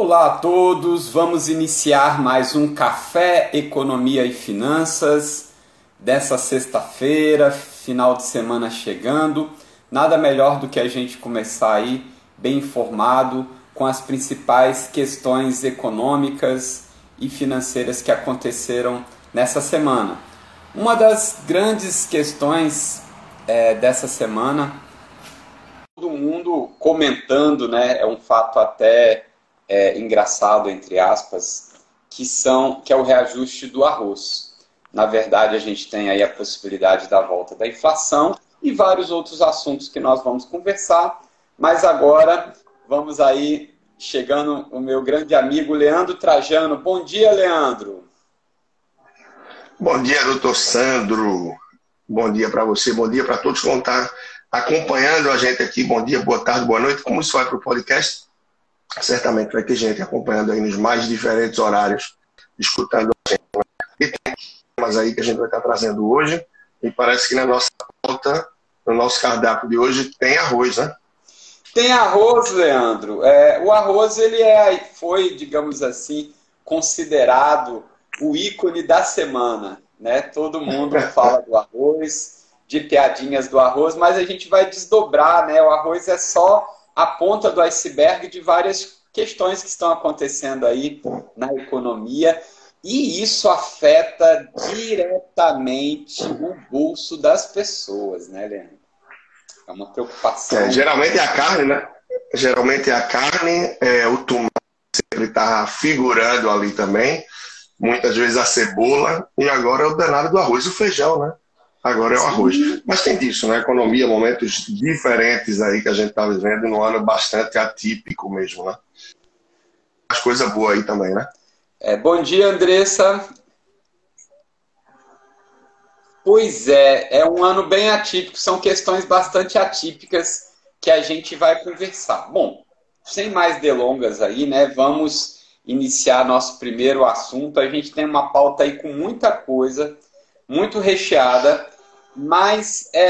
Olá a todos, vamos iniciar mais um Café Economia e Finanças dessa sexta-feira, final de semana chegando. Nada melhor do que a gente começar aí bem informado com as principais questões econômicas e financeiras que aconteceram nessa semana. Uma das grandes questões é, dessa semana, todo mundo comentando, né, é um fato até é, engraçado, entre aspas, que, são, que é o reajuste do arroz. Na verdade, a gente tem aí a possibilidade da volta da inflação e vários outros assuntos que nós vamos conversar. Mas agora vamos aí chegando o meu grande amigo Leandro Trajano. Bom dia, Leandro. Bom dia, doutor Sandro. Bom dia para você, bom dia para todos que vão estar acompanhando a gente aqui. Bom dia, boa tarde, boa noite. Como isso vai para o podcast? Certamente vai ter gente acompanhando aí nos mais diferentes horários, escutando a gente. E tem temas aí que a gente vai estar trazendo hoje, e parece que na nossa pauta, no nosso cardápio de hoje, tem arroz, né? Tem arroz, Leandro. É, o arroz ele é, foi, digamos assim, considerado o ícone da semana. Né? Todo mundo fala do arroz, de piadinhas do arroz, mas a gente vai desdobrar, né? O arroz é só a ponta do iceberg de várias questões que estão acontecendo aí na economia e isso afeta diretamente o bolso das pessoas, né, Leandro? É uma preocupação. É, geralmente é a carne, né? Geralmente é a carne, é, o tomate sempre está figurando ali também, muitas vezes a cebola, e agora é o danado do arroz e o feijão, né? Agora é o arroz. Mas tem disso, né? Economia, momentos diferentes aí que a gente está vivendo num ano bastante atípico mesmo, né? As coisas boas aí também, né? É, bom dia, Andressa. Pois é, é um ano bem atípico, são questões bastante atípicas que a gente vai conversar. Bom, sem mais delongas aí, né? Vamos iniciar nosso primeiro assunto. A gente tem uma pauta aí com muita coisa, muito recheada. Mas é,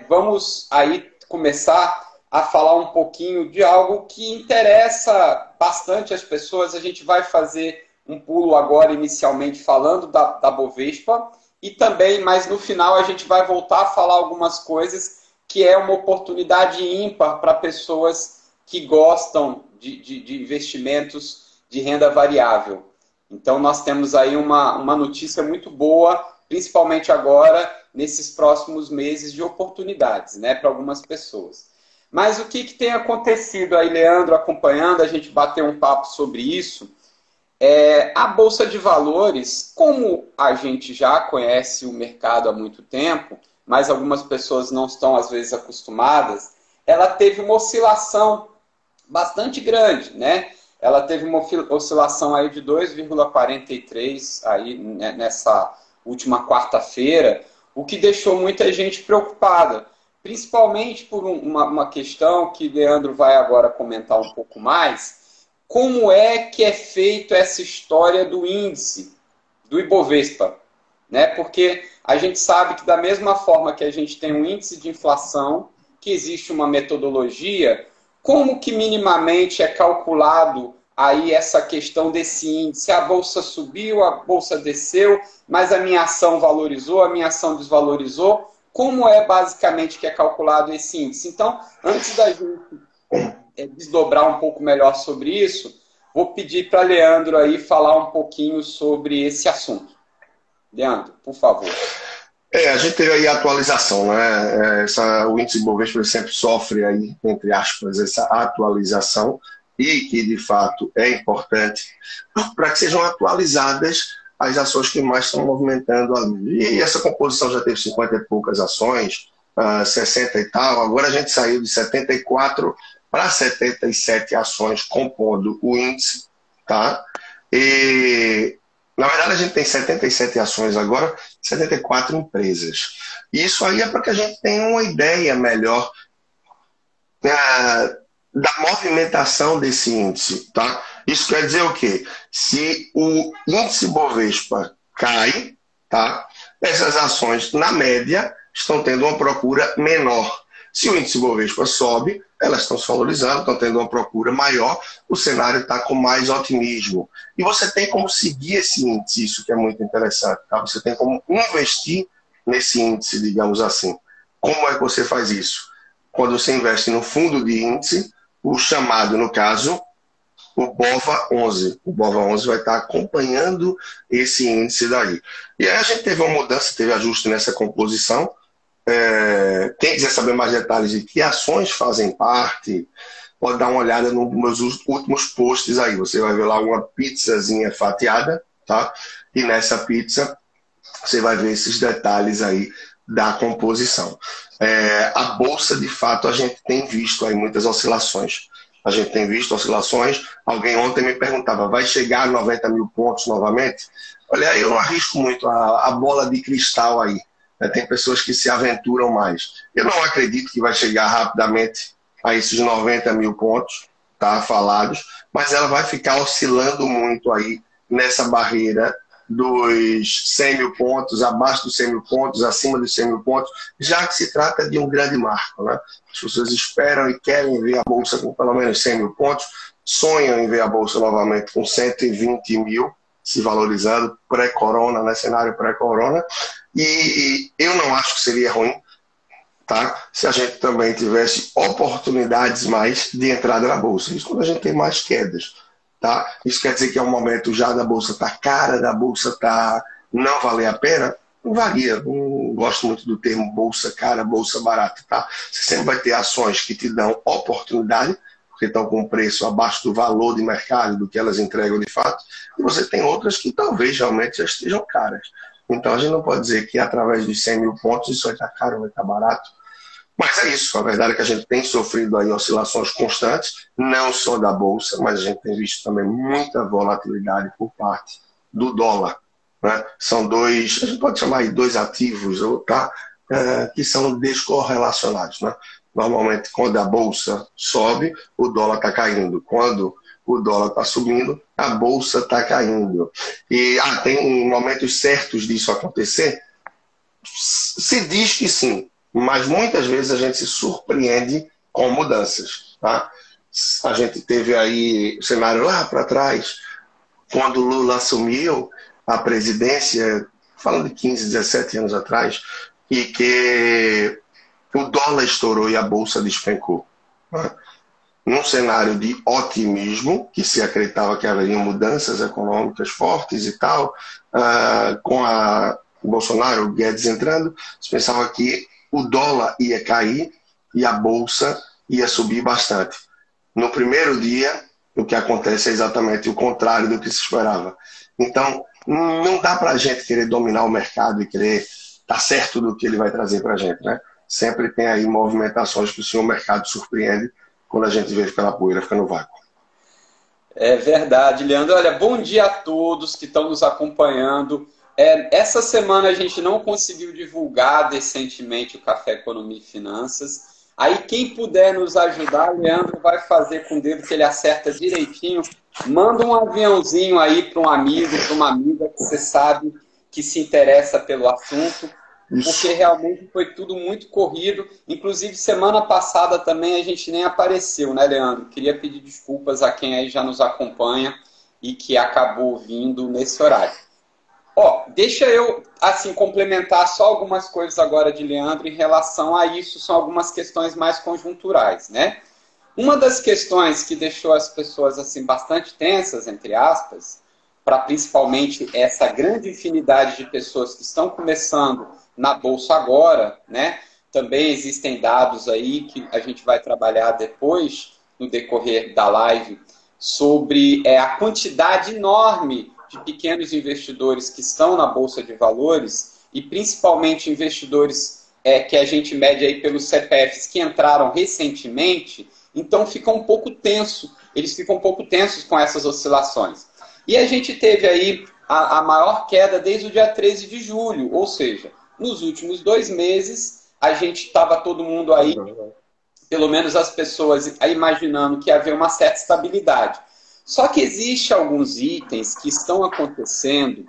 é, vamos aí começar a falar um pouquinho de algo que interessa bastante as pessoas. A gente vai fazer um pulo agora, inicialmente, falando da, da Bovespa, e também, mas no final, a gente vai voltar a falar algumas coisas que é uma oportunidade ímpar para pessoas que gostam de, de, de, investimentos de renda variável. Então, nós temos aí uma, uma notícia muito boa, principalmente agora nesses próximos meses de oportunidades, né, para algumas pessoas. Mas o que, que tem acontecido aí, Leandro, acompanhando, a gente bateu um papo sobre isso. É, a Bolsa de Valores, como a gente já conhece o mercado há muito tempo, mas algumas pessoas não estão, às vezes, acostumadas, ela teve uma oscilação bastante grande, né? Ela teve uma oscilação aí de 2,43 aí né, nessa última quarta-feira, o que deixou muita gente preocupada, principalmente por uma, uma questão que Leandro vai agora comentar um pouco mais, como é que é feito essa história do índice, do Ibovespa, né? Porque a gente sabe que da mesma forma que a gente tem um índice de inflação, que existe uma metodologia, como que minimamente é calculado aí essa questão desse índice. A bolsa subiu, a bolsa desceu, mas a minha ação valorizou, a minha ação desvalorizou. Como é basicamente que é calculado esse índice? Então, antes da gente é, desdobrar um pouco melhor sobre isso, vou pedir para Leandro aí falar um pouquinho sobre esse assunto. Leandro, por favor. É, a gente teve aí a atualização, né? É, essa, o índice Bovespa sempre sofre aí, entre aspas, essa atualização e que de fato é importante para que sejam atualizadas as ações que mais estão movimentando ali. E essa composição já teve 50 e poucas ações, uh, ah, 60 e tal. Agora a gente saiu de 74 para 77 ações compondo o índice, tá? E na verdade a gente tem 77 ações agora, 74 empresas. Isso aí é para que a gente tenha uma ideia melhor uh, da movimentação desse índice, tá? Isso quer dizer o quê? Se o índice Bovespa cai, tá? Essas ações, na média, estão tendo uma procura menor. Se o índice Bovespa sobe, elas estão se valorizando, estão tendo uma procura maior, o cenário está com mais otimismo. E você tem como seguir esse índice, isso que é muito interessante. Tá? Você tem como investir nesse índice, digamos assim. Como é que você faz isso? Quando você investe no fundo de índice, o chamado, no caso, o BOVA 11. O BOVA 11 vai estar acompanhando esse índice daí. E aí a gente teve uma mudança, teve ajuste nessa composição. É, quem quiser saber mais detalhes de que ações fazem parte, pode dar uma olhada nos meus últimos posts aí. Você vai ver lá uma pizzazinha fatiada, tá? E nessa pizza você vai ver esses detalhes aí da composição. É, a bolsa, de fato, a gente tem visto aí muitas oscilações. A gente tem visto oscilações. Alguém ontem me perguntava, vai chegar a 90 mil pontos novamente? Olha, eu não arrisco muito a, a bola de cristal aí. Né? Tem pessoas que se aventuram mais. Eu não acredito que vai chegar rapidamente a esses 90 mil pontos, tá? Falados, mas ela vai ficar oscilando muito aí nessa barreira dos 100 mil pontos, abaixo dos 100 mil pontos, acima dos 100 mil pontos, já que se trata de um grande marco. Né? As pessoas esperam e querem ver a Bolsa com pelo menos 100 mil pontos, sonham em ver a Bolsa novamente com 120 mil, se valorizando pré-corona, né? cenário pré-corona, e, eu não acho que seria ruim tá? se a gente também tivesse oportunidades mais de entrada na Bolsa. Isso quando a gente tem mais quedas. Tá? Isso quer dizer que é um momento já da bolsa tá cara, da bolsa tá não valer a pena? Não varia. Não gosto muito do termo bolsa cara, bolsa barata. Tá? Você sempre vai ter ações que te dão oportunidade, porque estão com preço abaixo do valor de mercado, do que elas entregam de fato, e você tem outras que talvez realmente já estejam caras. Então a gente não pode dizer que através dos 100 mil pontos isso vai estar caro, vai estar barato. Mas é isso, a verdade é que a gente tem sofrido aí oscilações constantes, não só da Bolsa, mas a gente tem visto também muita volatilidade por parte do dólar. Né? São dois, a gente pode chamar de dois ativos, tá? É, que são descorrelacionados. Né? Normalmente, quando a Bolsa sobe, o dólar está caindo. Quando o dólar está subindo, a Bolsa está caindo. E ah, tem momentos certos disso acontecer? Se diz que sim, mas muitas vezes a gente se surpreende com mudanças. Tá? A gente teve aí o cenário lá para trás, quando Lula assumiu a presidência, falando de 15, 17 anos atrás, e que o dólar estourou e a bolsa despencou. Né? Num cenário de otimismo, que se acreditava que haveriam mudanças econômicas fortes e tal, uh, com a o Bolsonaro, o Guedes entrando, se pensava que o dólar ia cair e a bolsa ia subir bastante. No primeiro dia, o que acontece é exatamente o contrário do que se esperava. Então, não dá para a gente querer dominar o mercado e querer estar tá certo do que ele vai trazer para a gente, né? Sempre tem aí movimentações que o senhor mercado surpreende quando a gente vê aquela poeira fica no vácuo. É verdade, Leandro. Olha, bom dia a todos que estão nos acompanhando. É, essa semana a gente não conseguiu divulgar decentemente o Café Economia e Finanças. Aí quem puder nos ajudar, Leandro vai fazer com o dedo que ele acerta direitinho. Manda um aviãozinho aí para um amigo, para uma amiga que você sabe que se interessa pelo assunto, porque realmente foi tudo muito corrido. Inclusive, semana passada também a gente nem apareceu, né, Leandro? Queria pedir desculpas a quem aí já nos acompanha e que acabou vindo nesse horário. Ó, deixa eu assim complementar só algumas coisas agora de Leandro em relação a isso, são algumas questões mais conjunturais, né? Uma das questões que deixou as pessoas assim bastante tensas, entre aspas, para principalmente essa grande infinidade de pessoas que estão começando na bolsa agora, né? Também existem dados aí que a gente vai trabalhar depois no decorrer da live sobre é, a quantidade enorme de pequenos investidores que estão na Bolsa de Valores e principalmente investidores é, que a gente mede aí pelos CPFs que entraram recentemente, então fica um pouco tenso, eles ficam um pouco tensos com essas oscilações. E a gente teve aí a, a maior queda desde o dia 13 de julho, ou seja, nos últimos dois meses a gente estava todo mundo aí, pelo menos as pessoas imaginando que havia uma certa estabilidade. Só que existe alguns itens que estão acontecendo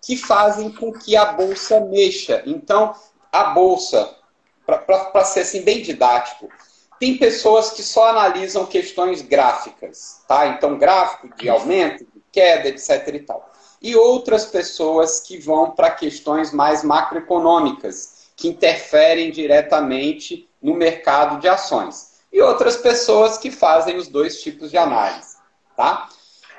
que fazem com que a bolsa mexa. Então, a bolsa, para ser assim bem didático, Tem pessoas que só analisam questões gráficas, tá? Então, gráfico de aumento, de queda, etc. e tal. E outras pessoas que vão para questões mais macroeconômicas, que interferem diretamente no mercado de ações. E outras pessoas que fazem os dois tipos de análise, tá?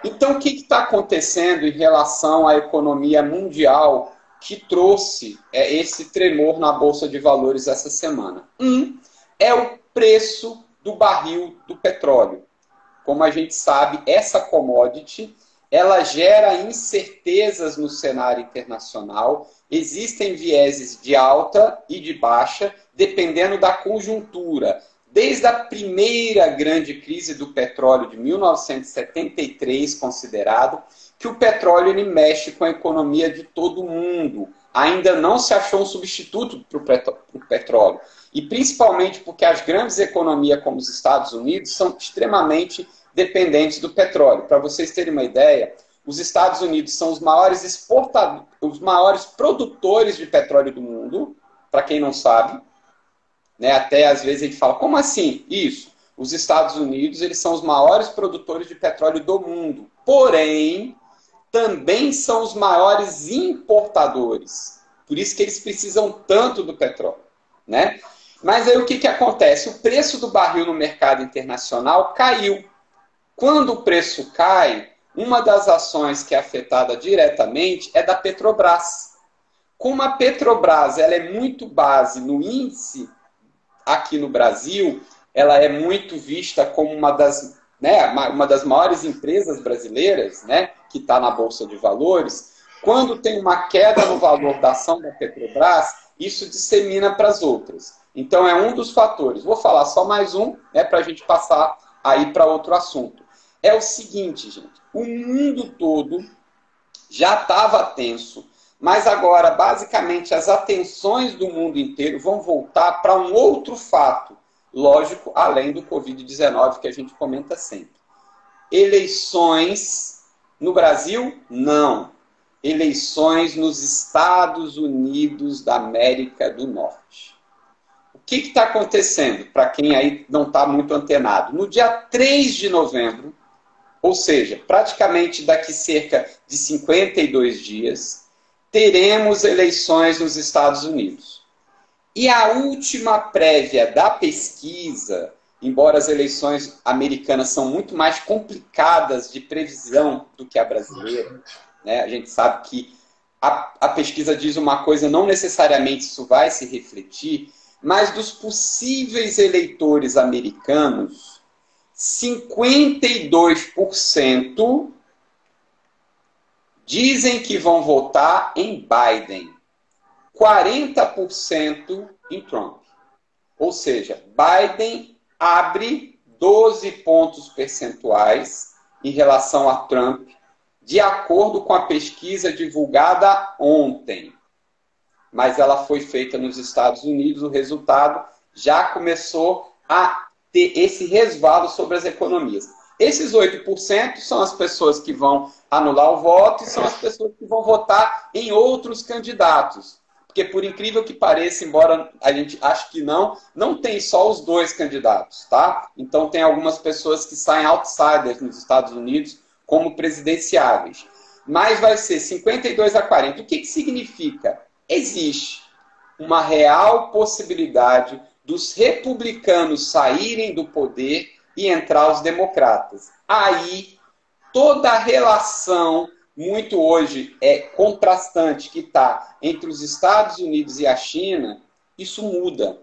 Então, o que está acontecendo em relação à economia mundial que trouxe é, esse tremor na Bolsa de Valores essa semana? Um é o preço do barril do petróleo. Como a gente sabe, essa commodity ela gera incertezas no cenário internacional. Existem vieses de alta e de baixa, dependendo da conjuntura. Desde a primeira grande crise do petróleo de 1973, considerado, que o petróleo ele mexe com a economia de todo mundo. Ainda não se achou um substituto para o petróleo. E principalmente porque as grandes economias, como os Estados Unidos, são extremamente dependentes do petróleo. Para vocês terem uma ideia, os Estados Unidos são os maiores exportadores, os maiores produtores de petróleo do mundo, para quem não sabe. Né? Até às vezes a gente fala, como assim? Isso. Os Estados Unidos eles são os maiores produtores de petróleo do mundo. Porém, também são os maiores importadores. Por isso que eles precisam tanto do petróleo. Né? Mas aí o que, que acontece? O preço do barril no mercado internacional caiu. Quando o preço cai, uma das ações que é afetada diretamente é da Petrobras. Como a Petrobras ela é muito base no índice aqui no Brasil, ela é muito vista como uma das, né, uma das maiores empresas brasileiras, né, que está na Bolsa de Valores. Quando tem uma queda no valor da ação da Petrobras, isso dissemina para as outras. Então é um dos fatores. Vou falar só mais um, né, para a gente passar aí para outro assunto. É o seguinte, gente, o mundo todo já estava tenso mas agora, basicamente, as atenções do mundo inteiro vão voltar para um outro fato, lógico, além do Covid-19 que a gente comenta sempre. Eleições no Brasil? Não. Eleições nos Estados Unidos da América do Norte. O que está acontecendo, para quem aí não está muito antenado? No dia 3 de novembro, ou seja, praticamente daqui cerca de 52 dias, teremos eleições nos Estados Unidos. E a última prévia da pesquisa, embora as eleições americanas são muito mais complicadas de previsão do que a brasileira, né? a gente sabe que a, a pesquisa diz uma coisa, não necessariamente isso vai se refletir, mas dos possíveis eleitores americanos, 52% dizem que vão votar em Biden, 40% em Trump. Ou seja, Biden abre 12 pontos percentuais em relação a Trump, de acordo com a pesquisa divulgada ontem. Mas ela foi feita nos Estados Unidos, o resultado já começou a ter esse resvalo sobre as economias. Esses 8% são as pessoas que vão anular o voto e são as pessoas que vão votar em outros candidatos. Porque, por incrível que pareça, embora a gente ache que não, não tem só os dois candidatos, tá? Então, tem algumas pessoas que saem outsiders nos Estados Unidos como presidenciáveis. Mas vai ser 52 a 40. O que, que significa? Existe uma real possibilidade dos republicanos saírem do poder e entrar os democratas. Aí, toda a relação, muito hoje é contrastante, que está entre os Estados Unidos e a China, isso muda.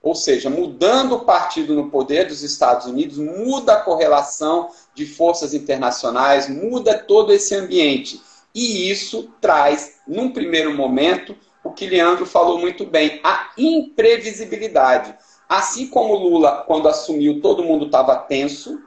Ou seja, mudando o partido no poder dos Estados Unidos, muda a correlação de forças internacionais, muda todo esse ambiente. E isso traz, num primeiro momento, o que Leandro falou muito bem, a imprevisibilidade. Assim como Lula, quando assumiu, todo mundo estava tenso.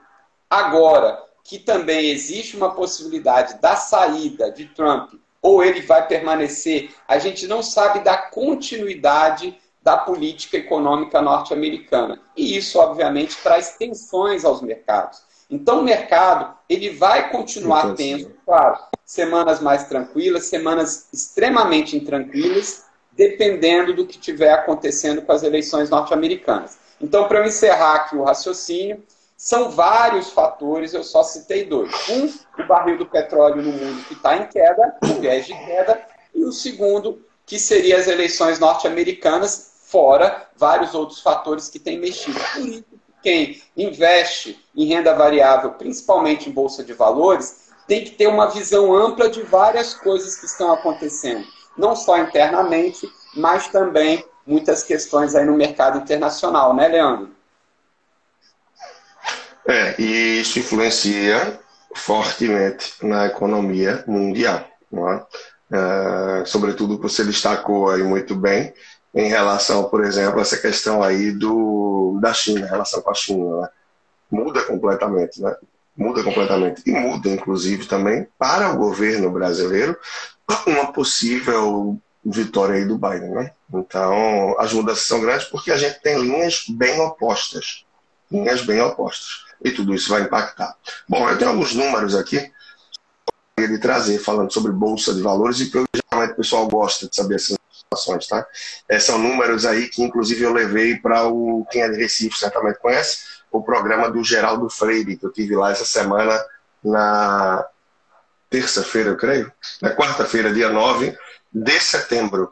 Agora que também existe uma possibilidade da saída de Trump, ou ele vai permanecer, a gente não sabe da continuidade da política econômica norte-americana. E isso, obviamente, traz tensões aos mercados. Então, o mercado ele vai continuar tenso, claro, semanas mais tranquilas, semanas extremamente intranquilas, dependendo do que estiver acontecendo com as eleições norte-americanas. Então, para eu encerrar aqui o raciocínio, são vários fatores, eu só citei dois. Um, o barril do petróleo no mundo que está em queda, o viés de queda, e o segundo, que seria as eleições norte-americanas, fora vários outros fatores que têm mexido. Por isso, quem investe em renda variável, principalmente em bolsa de valores, tem que ter uma visão ampla de várias coisas que estão acontecendo, não só internamente, mas também muitas questões aí no mercado internacional, né, Leandro? É, e isso influencia fortemente na economia mundial. É? É, sobretudo que você destacou aí muito bem em relação, por exemplo, a essa questão aí do, da China, relação com a China. Né? Muda completamente, né? Muda completamente. E muda, inclusive, também para o governo brasileiro uma possível vitória aí do Biden, né? Então, as mudanças são grandes porque a gente tem linhas bem opostas. Linhas bem opostas. E tudo isso vai impactar. Bom, eu tenho alguns números aqui de trazer, falando sobre Bolsa de Valores, e que geralmente o pessoal gosta de saber essas informações, tá? É, são números aí que, inclusive, eu levei para o, quem é de Recife certamente conhece, o programa do Geraldo Freire, que eu tive lá essa semana na terça-feira, eu creio, na quarta-feira, dia 9 de setembro.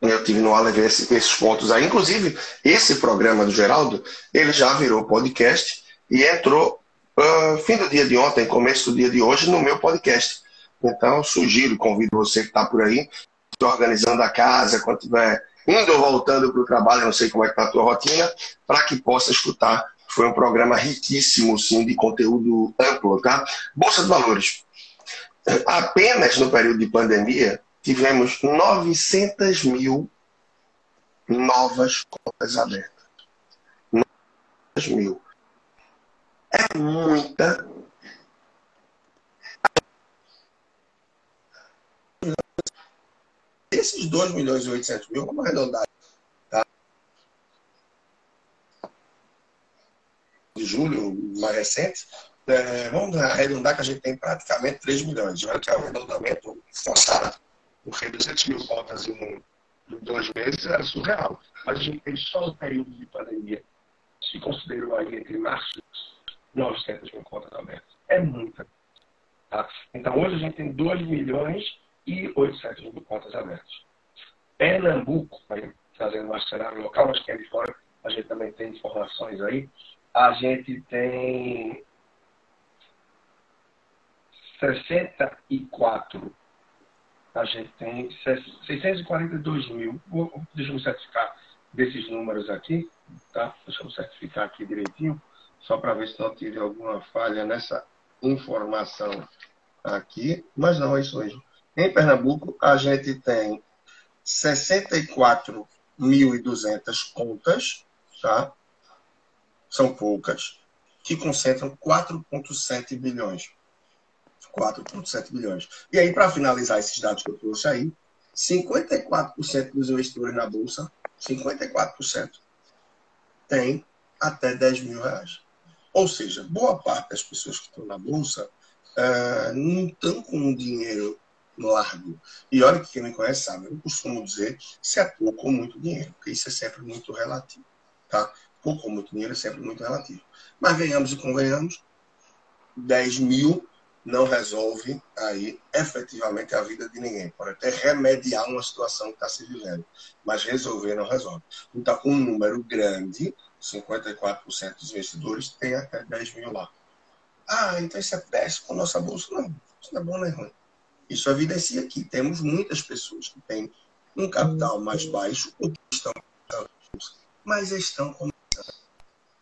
Eu tive no Aleph esses pontos aí. Inclusive, esse programa do Geraldo, ele já virou podcast e entrou uh, fim do dia de ontem, começo do dia de hoje, no meu podcast. Então, sugiro, convido você que está por aí, organizando a casa, quando estiver indo ou voltando para o trabalho, não sei como é que está a tua rotina, para que possa escutar. Foi um programa riquíssimo, sim, de conteúdo amplo, tá? Bolsa de Valores. Apenas no período de pandemia, tivemos 900 mil novas contas abertas. 900 mil. É muita. Esses 2 milhões e 800 mil, vamos arredondar, tá? De julho, mais recente, é, vamos arredondar que a gente tem praticamente 3 milhões. Olha que é um arredondamento forçado, porque 200 mil contas em, em dois meses é surreal. Mas a gente tem só o período de pandemia, se considerou aí entre março 900 mil contas abertas. É muita. Tá? Então, hoje a gente tem 2 milhões e 800 mil contas abertas. Pernambuco, fazendo um cenário local, mas que é de fora, a gente também tem informações aí. A gente tem 64. A gente tem 642 mil. Deixa eu certificar desses números aqui, tá? Deixa eu certificar aqui direitinho só para ver se não tive alguma falha nessa informação aqui, mas não, é isso mesmo. Em Pernambuco, a gente tem 64.200 contas, tá? São poucas, que concentram 4,7 bilhões. 4,7 bilhões. E aí, para finalizar esses dados que eu trouxe aí, 54% dos investidores na Bolsa, 54%, tem até 10 mil reais. Ou seja, boa parte das pessoas que estão na Bolsa uh, não estão com um dinheiro largo. E olha que quem me conhece sabe, eu costumo dizer se é pouco ou muito dinheiro, porque isso é sempre muito relativo. Tá? Pouco ou muito dinheiro é sempre muito relativo. Mas venhamos e convenhamos, 10 mil não resolve aí efetivamente a vida de ninguém. Pode até remediar uma situação que está se vivendo, mas resolver não resolve. Então, um número grande 54% dos investidores têm até 10 mil lá. Ah, então isso é péssimo com a nossa bolsa. Não, isso não é bom nem ruim. Isso evidencia que temos muitas pessoas que têm um capital mais baixo ou que estão mas estão começando.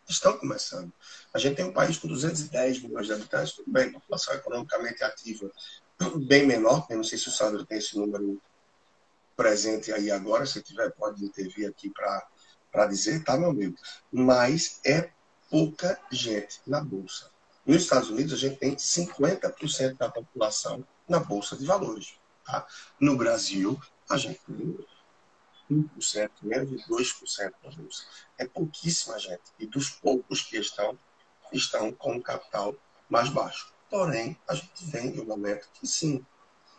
Estão começando. A gente tem um país com 210 milhões de habitantes, tudo bem, população economicamente ativa bem menor, eu não sei se o Sandro tem esse número presente aí agora, se tiver pode intervir aqui para para dizer, tá, meu amigo? Mas é pouca gente na Bolsa. Nos Estados Unidos, a gente tem 50% da população na Bolsa de Valores. Tá? No Brasil, a gente tem 1%, menos de 2% na Bolsa. É pouquíssima gente. E dos poucos que estão, estão com capital mais baixo. Porém, a gente vem de um momento que, sim,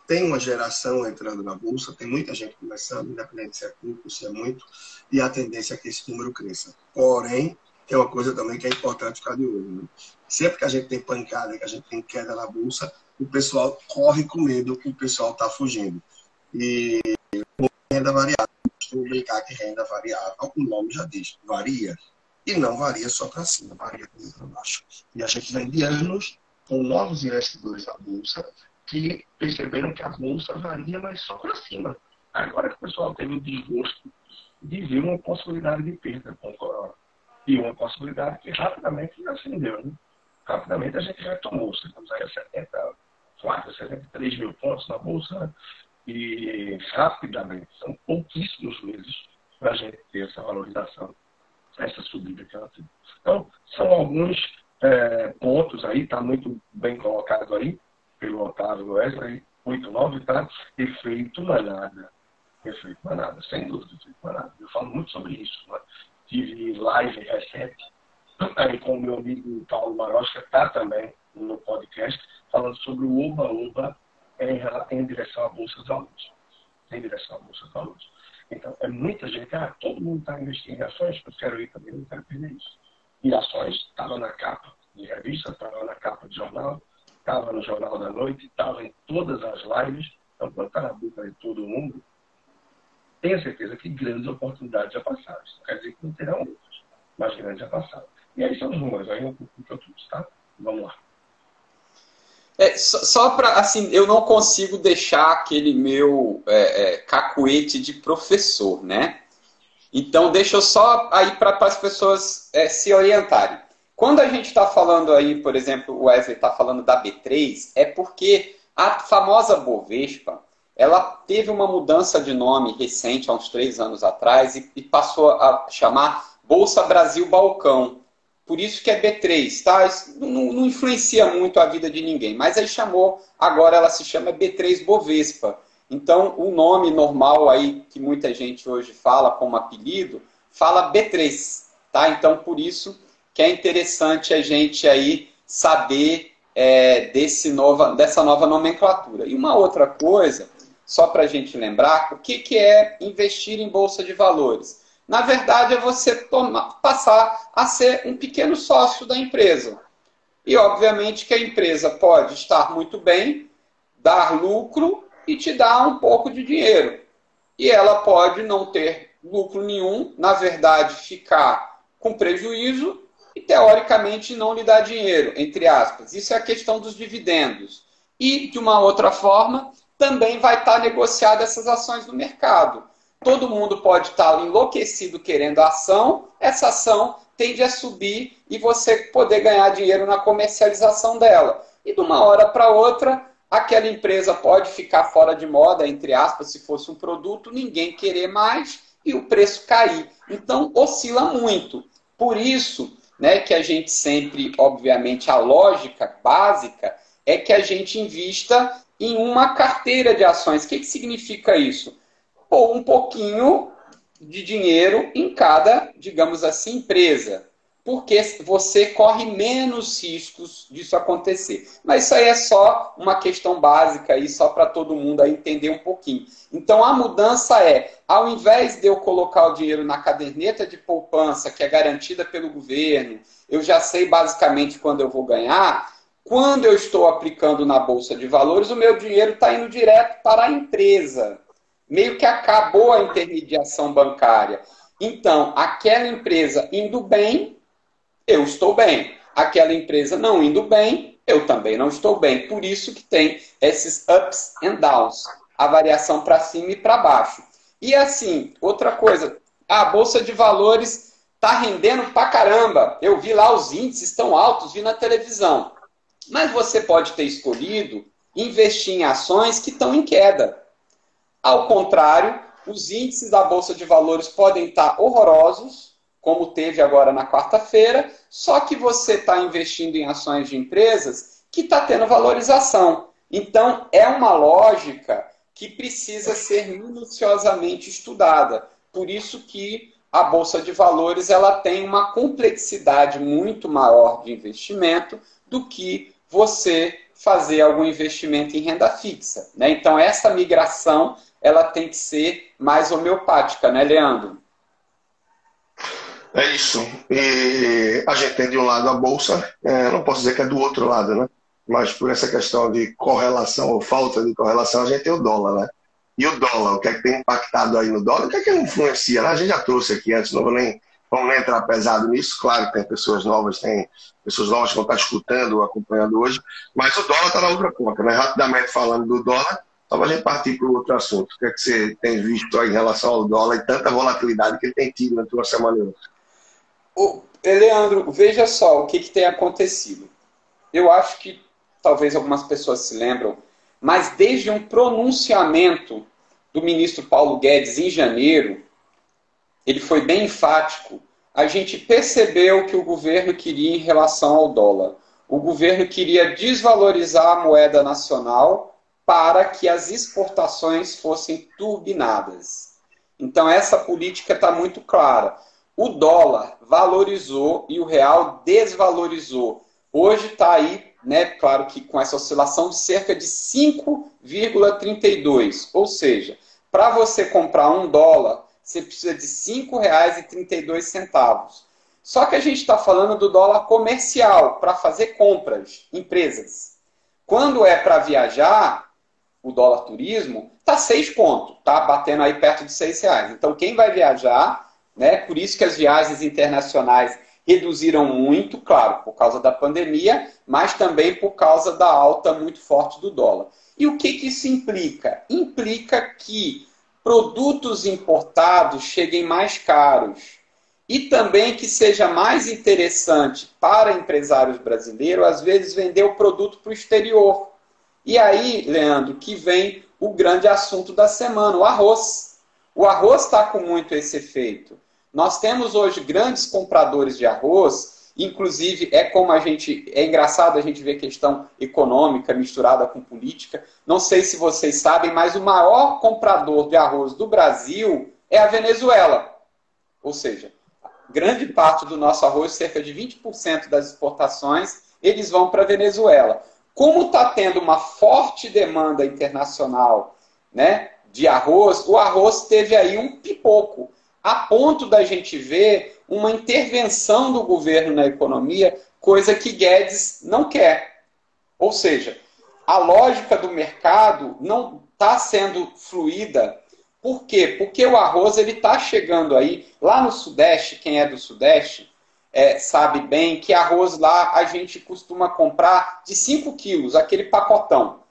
tem uma geração entrando na bolsa, tem muita gente começando, independente se é pouco, se é muito, e a tendência é que esse número cresça. Porém, tem uma coisa também que é importante ficar de olho. Né? Sempre que a gente tem pancada, que a gente tem queda na bolsa, o pessoal corre com medo o pessoal está fugindo. E renda variável, costumo brincar que renda variável, o nome já diz, varia. E não varia só para cima, varia para baixo. E a gente vem de anos com novos investidores na bolsa que perceberam que a bolsa varia, mas só para cima. Agora que o pessoal teve o desgosto de ver uma possibilidade de perda com o corona. E uma possibilidade que rapidamente acendeu. Né? Rapidamente a gente retomou. Estamos aí a 74, 73 mil pontos na bolsa. Né? E rapidamente, são pouquíssimos meses para a gente ter essa valorização, essa subida que ela tem. Então, são alguns é, pontos aí, está muito bem colocado aí, pelo Otávio Wesley, 89, tá? Efeito manada. Efeito manada, sem dúvida, efeito manada. Eu falo muito sobre isso. Né? Tive live recente aí com o meu amigo Paulo Marosca, está também no podcast, falando sobre o Oba-Oba em, em direção à Bolsa dos Valores. Em direção à Bolsa dos Valores. Então, é muita gente, ah, todo mundo está investindo em ações, eu quero ir também, não quero perder isso. E ações, estava na capa de revista, estava na capa de jornal, estava no Jornal da Noite, estava em todas as lives, então quando está na boca de todo mundo, tenha certeza que grandes oportunidades já passaram. Isso quer dizer que não terão outras, mas grandes já passaram. E aí são os números, aí é um pouco que eu tá? Vamos lá. É, só, só para, assim, eu não consigo deixar aquele meu é, é, cacuete de professor, né? Então, deixa eu só aí para as pessoas é, se orientarem. Quando a gente está falando aí, por exemplo, o Wesley está falando da B3, é porque a famosa Bovespa, ela teve uma mudança de nome recente, há uns três anos atrás, e, e passou a chamar Bolsa Brasil Balcão. Por isso que é B3, tá? Não, não, influencia muito a vida de ninguém. Mas aí chamou, agora ela se chama B3 Bovespa. Então, o nome normal aí, que muita gente hoje fala como apelido, fala B3, tá? Então, por isso que é interessante a gente aí saber é, desse nova, dessa nova nomenclatura. E uma outra coisa, só para a gente lembrar, o que, que é investir em bolsa de valores? Na verdade, é você passar a ser um pequeno sócio da empresa. E, obviamente, que a empresa pode estar muito bem, dar lucro e te dar um pouco de dinheiro. E ela pode não ter lucro nenhum, na verdade, ficar com prejuízo e teoricamente não lhe dá dinheiro, entre aspas. Isso é a questão dos dividendos. E, de uma outra forma, também vai estar negociada essas ações no mercado. Todo mundo pode estar enlouquecido querendo ação, essa ação tende a subir e você poder ganhar dinheiro na comercialização dela. E de uma hora para outra, aquela empresa pode ficar fora de moda, entre aspas, se fosse um produto, ninguém querer mais e o preço cair. Então, oscila muito. Por isso, né, que a gente sempre, obviamente, a lógica básica é que a gente invista em uma carteira de ações. O que, que significa isso? Pôr um pouquinho de dinheiro em cada, digamos assim, empresa porque você corre menos riscos disso acontecer. Mas isso aí é só uma questão básica aí, só para todo mundo aí entender um pouquinho. Então a mudança é, ao invés de eu colocar o dinheiro na caderneta de poupança, que é garantida pelo governo, eu já sei basicamente quando eu vou ganhar, quando eu estou aplicando na Bolsa de Valores, o meu dinheiro está indo direto para a empresa. Meio que acabou a intermediação bancária. Então, aquela empresa indo bem, eu estou bem. Aquela empresa não indo bem, eu também não estou bem. Por isso que tem esses ups and downs, a variação para cima e para baixo. E assim, outra coisa, a bolsa de valores está rendendo pra caramba. Eu vi lá os índices estão altos, vi na televisão. Mas você pode ter escolhido investir em ações que estão em queda. Ao contrário, os índices da bolsa de valores podem estar horrorosos, como teve agora na quarta-feira, só que você está investindo em ações de empresas que está tendo valorização. Então, é uma lógica que precisa ser minuciosamente estudada. Por isso que a Bolsa de Valores ela tem uma complexidade muito maior de investimento do que você fazer algum investimento em renda fixa. Né? Então, essa migração ela tem que ser mais homeopática, né, Leandro? É isso. E a gente tem de um lado a bolsa, é, não posso dizer que é do outro lado, né? Mas por essa questão de correlação ou falta de correlação, a gente tem o dólar, né? E o dólar, o que é que tem impactado aí no dólar? O que é que influencia? Né? A gente já trouxe aqui antes, não vou nem, vamos entrar pesado nisso. Claro que tem pessoas novas, tem pessoas novas que vão estar escutando, acompanhando hoje, mas o dólar está na outra ponta, né? Rapidamente falando do dólar, só para a gente partir para outro assunto. O que é que você tem visto em relação ao dólar e tanta volatilidade que ele tem tido na tua semana e outra? O, Leandro, veja só o que, que tem acontecido. Eu acho que talvez algumas pessoas se lembram, mas desde um pronunciamento do ministro Paulo Guedes em janeiro, ele foi bem enfático. A gente percebeu que o governo queria em relação ao dólar. O governo queria desvalorizar a moeda nacional para que as exportações fossem turbinadas. Então, essa política está muito clara o dólar valorizou e o real desvalorizou. Hoje está aí, né, claro que com essa oscilação de cerca de 5,32. Ou seja, para você comprar um dólar, você precisa de R$ 5,32. Só que a gente está falando do dólar comercial, para fazer compras, empresas. Quando é para viajar, o dólar turismo, está 6 pontos, tá batendo aí perto de 6 reais. Então, quem vai viajar né? Por isso que as viagens internacionais reduziram muito, claro, por causa da pandemia, mas também por causa da alta muito forte do dólar. E o que, que isso implica? Implica que produtos importados cheguem mais caros e também que seja mais interessante para empresários brasileiros, às vezes, vender o produto para o exterior. E aí, Leandro, que vem o grande assunto da semana, o arroz. O arroz está com muito esse efeito. Nós temos hoje grandes compradores de arroz, inclusive é como a gente. É engraçado a gente ver questão econômica misturada com política. Não sei se vocês sabem, mas o maior comprador de arroz do Brasil é a Venezuela. Ou seja, grande parte do nosso arroz, cerca de 20% das exportações, eles vão para a Venezuela. Como está tendo uma forte demanda internacional né, de arroz, o arroz teve aí um pipoco a ponto da gente ver uma intervenção do governo na economia, coisa que Guedes não quer. Ou seja, a lógica do mercado não está sendo fluida. Por quê? Porque o arroz ele está chegando aí. Lá no Sudeste, quem é do Sudeste é, sabe bem que arroz lá a gente costuma comprar de 5 quilos, aquele pacotão.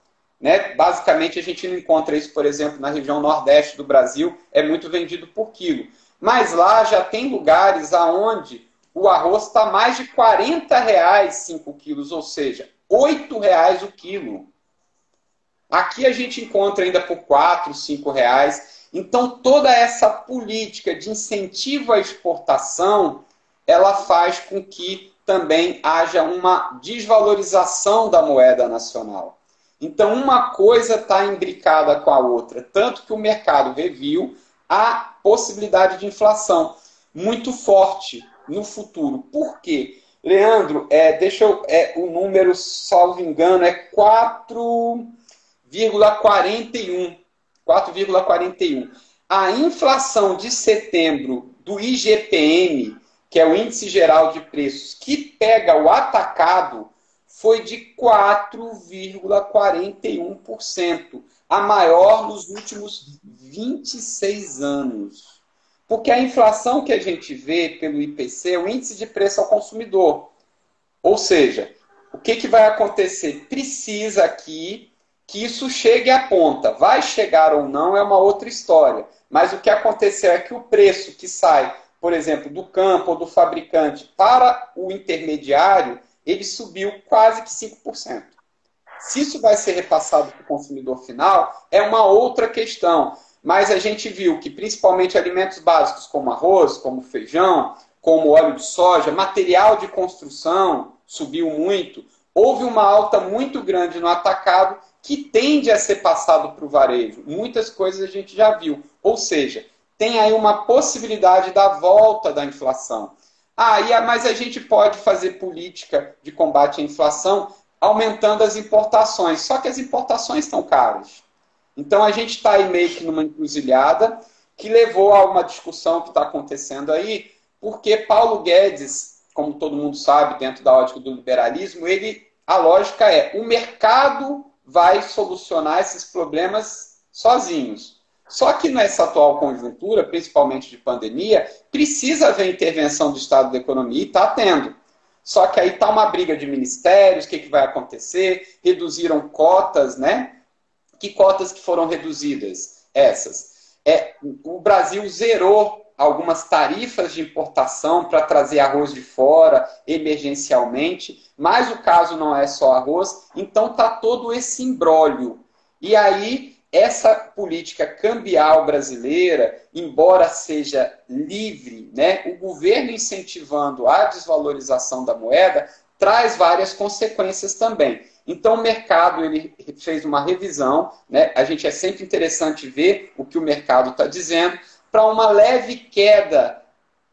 Né? Basicamente, a gente não encontra isso, por exemplo, na região nordeste do Brasil, é muito vendido por quilo. Mas lá já tem lugares aonde o arroz está mais de 40 reais 5 quilos, ou seja, 8 reais o quilo. Aqui a gente encontra ainda por 4, 5 reais. Então toda essa política de incentivo à exportação, ela faz com que também haja uma desvalorização da moeda nacional. Então uma coisa está imbricada com a outra, tanto que o mercado reviu a possibilidade de inflação muito forte no futuro. Por quê? Leandro, é, deixa eu, é, o número, salvo engano, é 4,41. 4,41. A inflação de setembro do IGPM, que é o Índice Geral de Preços, que pega o atacado, foi de 4,41% a maior nos últimos 26 anos. Porque a inflação que a gente vê pelo IPC é o índice de preço ao consumidor. Ou seja, o que, que vai acontecer? Precisa aqui que isso chegue à ponta. Vai chegar ou não é uma outra história. Mas o que aconteceu é que o preço que sai, por exemplo, do campo ou do fabricante para o intermediário, ele subiu quase que 5%. Se isso vai ser repassado para o consumidor final, é uma outra questão. Mas a gente viu que principalmente alimentos básicos como arroz, como feijão, como óleo de soja, material de construção subiu muito. Houve uma alta muito grande no atacado que tende a ser passado para o varejo. Muitas coisas a gente já viu. Ou seja, tem aí uma possibilidade da volta da inflação. Ah, mas a gente pode fazer política de combate à inflação aumentando as importações. Só que as importações estão caras. Então a gente está aí meio que numa encruzilhada que levou a uma discussão que está acontecendo aí, porque Paulo Guedes, como todo mundo sabe, dentro da ótica do liberalismo, ele a lógica é o mercado vai solucionar esses problemas sozinhos. Só que nessa atual conjuntura, principalmente de pandemia, precisa haver intervenção do Estado da economia e está tendo. Só que aí está uma briga de ministérios, o que, que vai acontecer? Reduziram cotas, né? Que cotas que foram reduzidas? Essas. É, o Brasil zerou algumas tarifas de importação para trazer arroz de fora emergencialmente, mas o caso não é só arroz, então tá todo esse imbróglio. E aí essa política cambial brasileira, embora seja livre, né, o governo incentivando a desvalorização da moeda traz várias consequências também. Então o mercado ele fez uma revisão, né? A gente é sempre interessante ver o que o mercado está dizendo para uma leve queda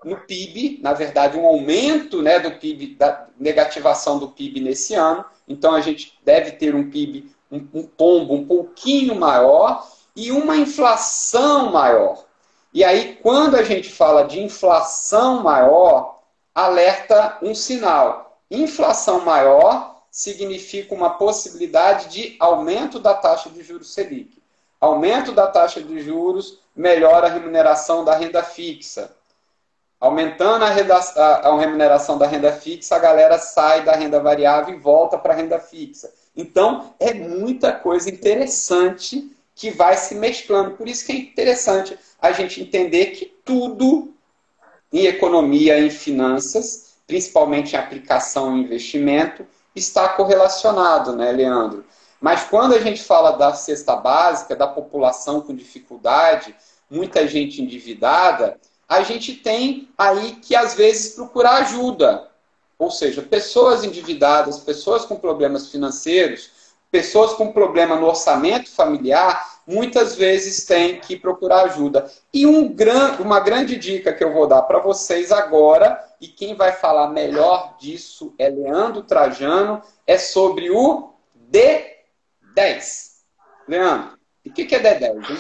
no PIB, na verdade um aumento, né, do PIB, da negativação do PIB nesse ano. Então a gente deve ter um PIB um, um tombo um pouquinho maior e uma inflação maior. E aí, quando a gente fala de inflação maior, alerta um sinal. Inflação maior significa uma possibilidade de aumento da taxa de juros Selic. Aumento da taxa de juros melhora a remuneração da renda fixa. Aumentando a, renda, a, a remuneração da renda fixa, a galera sai da renda variável e volta para a renda fixa. Então, é muita coisa interessante que vai se mesclando. Por isso que é interessante a gente entender que tudo em economia, em finanças, principalmente em aplicação e investimento, está correlacionado, né, Leandro? Mas quando a gente fala da cesta básica, da população com dificuldade, muita gente endividada, a gente tem aí que às vezes procurar ajuda. Ou seja, pessoas endividadas, pessoas com problemas financeiros, pessoas com problema no orçamento familiar, muitas vezes têm que procurar ajuda. E um gran, uma grande dica que eu vou dar para vocês agora, e quem vai falar melhor disso é Leandro Trajano, é sobre o D10. Leandro, o que é D10? Hein?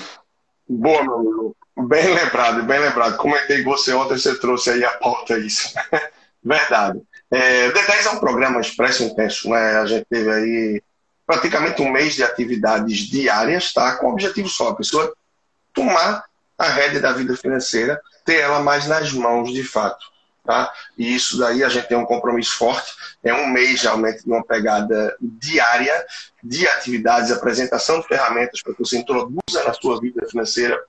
Boa, meu amigo. Bem lembrado, bem lembrado. Comentei com você ontem, você trouxe aí a pauta isso. Verdade. É, D10 é um programa expresso intenso, né? A gente teve aí praticamente um mês de atividades diárias, tá? Com o objetivo só, a pessoa tomar a rédea da vida financeira, ter ela mais nas mãos de fato, tá? E isso daí a gente tem um compromisso forte, é um mês realmente de uma pegada diária de atividades, apresentação de ferramentas para que você introduza na sua vida financeira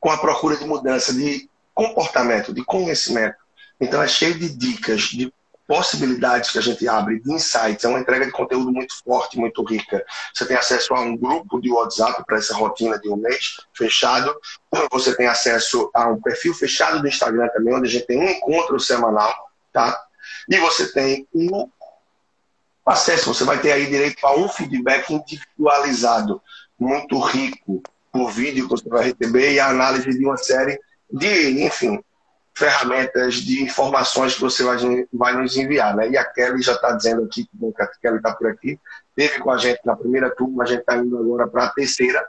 com a procura de mudança de comportamento, de conhecimento, então é cheio de dicas, de possibilidades que a gente abre, de insights. É uma entrega de conteúdo muito forte, muito rica. Você tem acesso a um grupo de WhatsApp para essa rotina de um mês fechado. Você tem acesso a um perfil fechado do Instagram também, onde a gente tem um encontro semanal, tá? E você tem um acesso, você vai ter aí direito a um feedback individualizado, muito rico, por vídeo que você vai receber e a análise de uma série de, enfim, ferramentas de informações que você vai, vai nos enviar. Né? E a Kelly já está dizendo aqui, que a Kelly está por aqui, teve com a gente na primeira turma, a gente está indo agora para a terceira.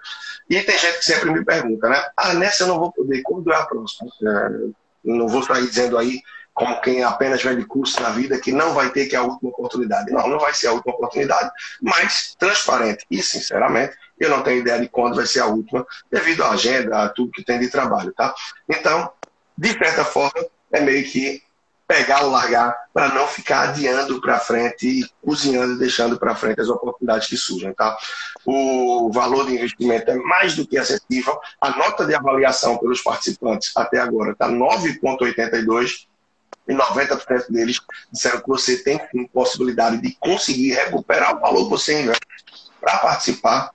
E tem gente que sempre me pergunta, né? Ah, nessa eu não vou poder, quando é a próxima? É, não vou sair dizendo aí, como quem apenas vende curso na vida, que não vai ter que é a última oportunidade. Não, não vai ser a última oportunidade, mas transparente. E, sinceramente, eu não tenho ideia de quando vai ser a última, devido à agenda, a tudo que tem de trabalho, tá? Então, de certa forma, é meio que pegar ou largar para não ficar adiando para frente e cozinhando e deixando para frente as oportunidades que surgem, tá? O valor de investimento é mais do que acessível. A nota de avaliação pelos participantes até agora está 9,82 e 90% deles disseram que você tem possibilidade de conseguir recuperar o valor que você investe para participar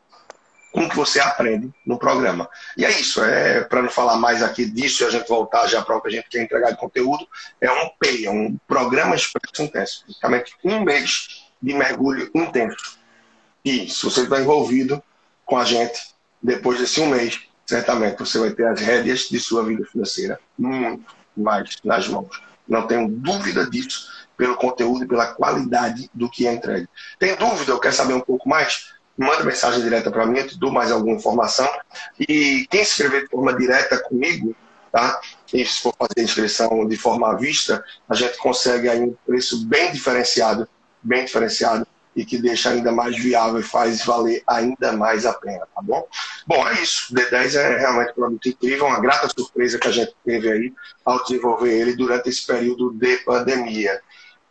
com o que você aprende no programa. E é isso, é para não falar mais aqui disso e a gente voltar já para o que a gente quer entregar de conteúdo, é um PEI, é um programa expresso intenso, basicamente um mês de mergulho intenso. E se você está envolvido com a gente, depois desse um mês, certamente você vai ter as rédeas de sua vida financeira muito mais nas mãos. Não tenho dúvida disso, pelo conteúdo e pela qualidade do que é entregue. Tem dúvida? Eu quero saber um pouco mais? Manda mensagem direta para mim, eu te dou mais alguma informação. E quem se inscrever de forma direta comigo, tá? E se for fazer a inscrição de forma à vista, a gente consegue aí um preço bem diferenciado, bem diferenciado e que deixa ainda mais viável e faz valer ainda mais a pena, tá bom? Bom, é isso. O D10 é realmente um produto incrível, uma grata surpresa que a gente teve aí ao desenvolver ele durante esse período de pandemia.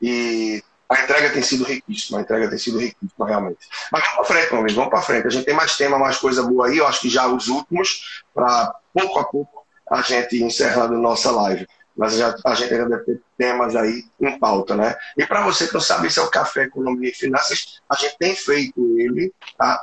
E a entrega tem sido riquíssima, a entrega tem sido riquíssima, realmente. Mas vamos para frente, meu amigo, vamos para frente. A gente tem mais tema, mais coisa boa aí, eu acho que já os últimos, para pouco a pouco a gente encerrando nossa live mas já, a gente ainda deve ter temas aí em pauta, né? E para você que não sabe, esse é o Café Economia e Finanças, a gente tem feito ele, tá?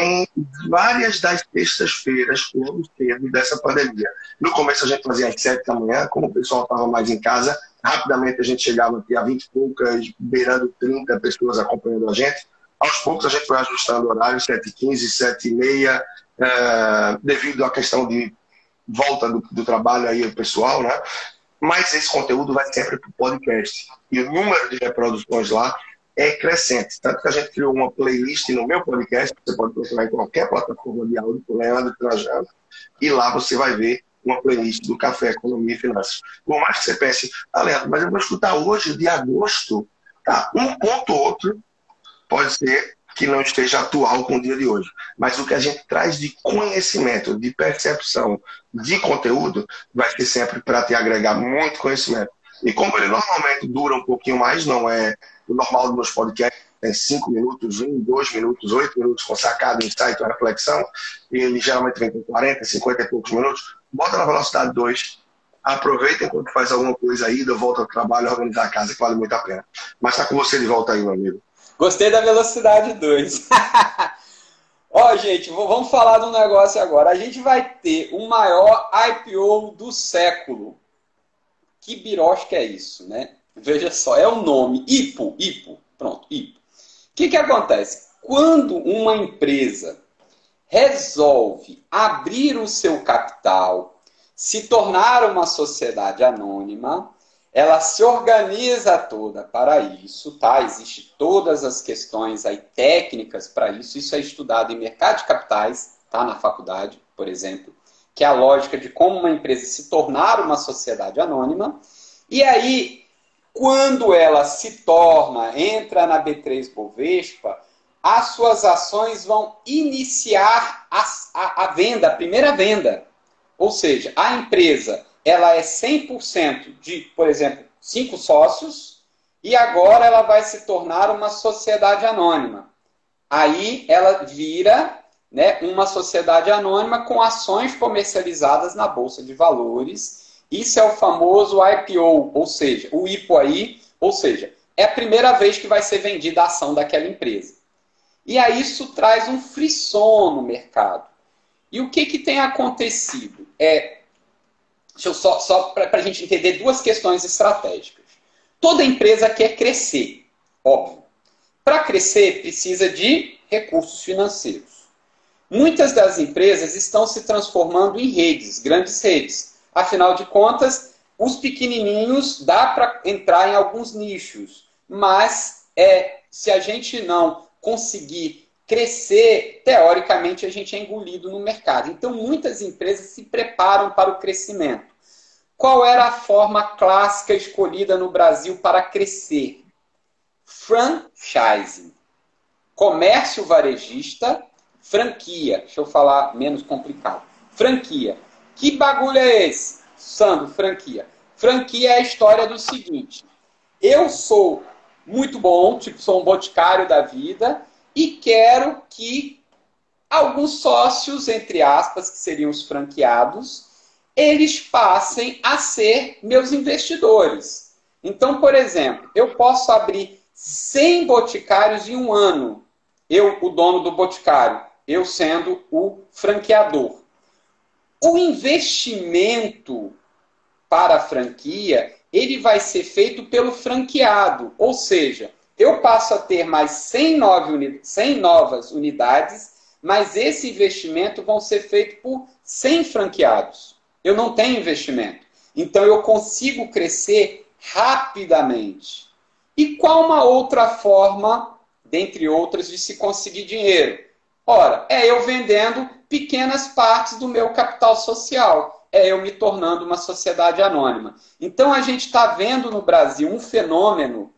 Em várias das terças-feiras, logo cedo dessa pandemia. No começo a gente fazia às sete da manhã, como o pessoal estava mais em casa, rapidamente a gente chegava a 20 e poucas, beirando 30 pessoas acompanhando a gente. Aos poucos a gente foi ajustando o horário, 7h15, 7h30, é, devido à questão de volta do, do trabalho aí pessoal, né? mas esse conteúdo vai sempre para o podcast. E o número de reproduções lá é crescente. Tanto que a gente criou uma playlist no meu podcast, você pode procurar em qualquer plataforma de áudio, Leandro Trajano, e lá você vai ver uma playlist do Café Economia e Finanças. Por mais que você pense, Leandro, mas eu vou escutar hoje, de agosto, tá, um ponto ou outro pode ser que não esteja atual com o dia de hoje. Mas o que a gente traz de conhecimento, de percepção, de conteúdo, vai ser sempre para te agregar muito conhecimento. E como ele normalmente dura um pouquinho mais, não é o normal dos meus podcasts, tem 5 minutos, 1, 2 minutos, 8 minutos com sacada, insight, reflexão, e ele geralmente vem com 40, 50 e poucos minutos, bota na velocidade 2, aproveita enquanto faz alguma coisa aí, volta ao trabalho, organizar a casa, que vale muito a pena. Mas está com você de volta aí, meu amigo. Gostei da velocidade 2. Ó, gente, vamos falar de um negócio agora. A gente vai ter o maior IPO do século. Que birosca é isso, né? Veja só, é o nome. IPO, IPO. Pronto, IPO. O que, que acontece? Quando uma empresa resolve abrir o seu capital, se tornar uma sociedade anônima, ela se organiza toda para isso, tá? Existem todas as questões aí técnicas para isso. Isso é estudado em mercado de capitais, tá? Na faculdade, por exemplo, que é a lógica de como uma empresa se tornar uma sociedade anônima. E aí, quando ela se torna, entra na B3 Bovespa, as suas ações vão iniciar a, a, a venda, a primeira venda. Ou seja, a empresa ela é 100% de, por exemplo, cinco sócios, e agora ela vai se tornar uma sociedade anônima. Aí ela vira né, uma sociedade anônima com ações comercializadas na Bolsa de Valores. Isso é o famoso IPO, ou seja, o IPO aí, ou seja, é a primeira vez que vai ser vendida a ação daquela empresa. E aí isso traz um frisson no mercado. E o que, que tem acontecido? É Deixa eu só, só para a gente entender duas questões estratégicas. Toda empresa quer crescer, óbvio. Para crescer, precisa de recursos financeiros. Muitas das empresas estão se transformando em redes, grandes redes. Afinal de contas, os pequenininhos dá para entrar em alguns nichos, mas é, se a gente não conseguir crescer, teoricamente, a gente é engolido no mercado. Então, muitas empresas se preparam para o crescimento. Qual era a forma clássica escolhida no Brasil para crescer? Franchising. Comércio varejista, franquia. Deixa eu falar menos complicado. Franquia. Que bagulho é esse? Sandro, franquia. Franquia é a história do seguinte: eu sou muito bom, tipo, sou um boticário da vida, e quero que alguns sócios, entre aspas, que seriam os franqueados, eles passem a ser meus investidores. Então, por exemplo, eu posso abrir 100 boticários em um ano. Eu, o dono do boticário, eu sendo o franqueador. O investimento para a franquia, ele vai ser feito pelo franqueado, ou seja, eu passo a ter mais 100, 100 novas unidades, mas esse investimento vão ser feito por 100 franqueados. Eu não tenho investimento. Então eu consigo crescer rapidamente. E qual uma outra forma, dentre outras, de se conseguir dinheiro? Ora, é eu vendendo pequenas partes do meu capital social. É eu me tornando uma sociedade anônima. Então a gente está vendo no Brasil um fenômeno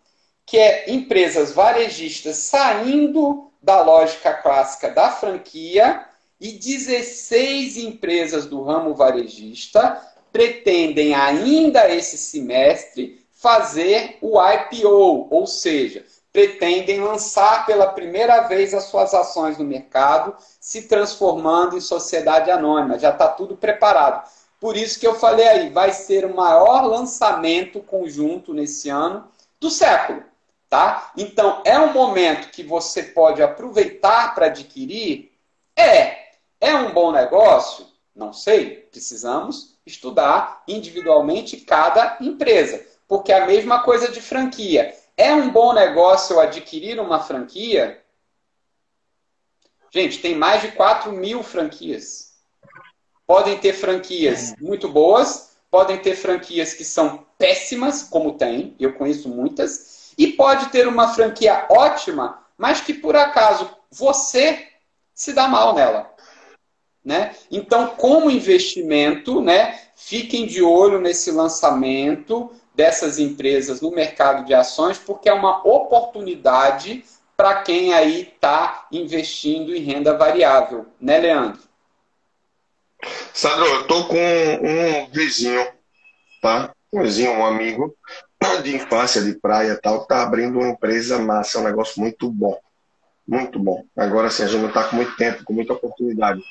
que é empresas varejistas saindo da lógica clássica da franquia e 16 empresas do ramo varejista pretendem ainda esse semestre fazer o IPO, ou seja, pretendem lançar pela primeira vez as suas ações no mercado, se transformando em sociedade anônima. Já está tudo preparado. Por isso que eu falei aí, vai ser o maior lançamento conjunto nesse ano do século. Tá? Então, é um momento que você pode aproveitar para adquirir? É. É um bom negócio? Não sei. Precisamos estudar individualmente cada empresa. Porque é a mesma coisa de franquia. É um bom negócio adquirir uma franquia? Gente, tem mais de 4 mil franquias. Podem ter franquias muito boas, podem ter franquias que são péssimas, como tem, eu conheço muitas, e pode ter uma franquia ótima, mas que por acaso você se dá mal nela. Né? Então, como investimento, né, fiquem de olho nesse lançamento dessas empresas no mercado de ações, porque é uma oportunidade para quem aí está investindo em renda variável, né, Leandro? Sandro, eu estou com um vizinho, tá? Um vizinho, um amigo, de infância, de praia tal, está abrindo uma empresa massa, é um negócio muito bom. Muito bom. Agora, assim, a gente não está com muito tempo, com muita oportunidade.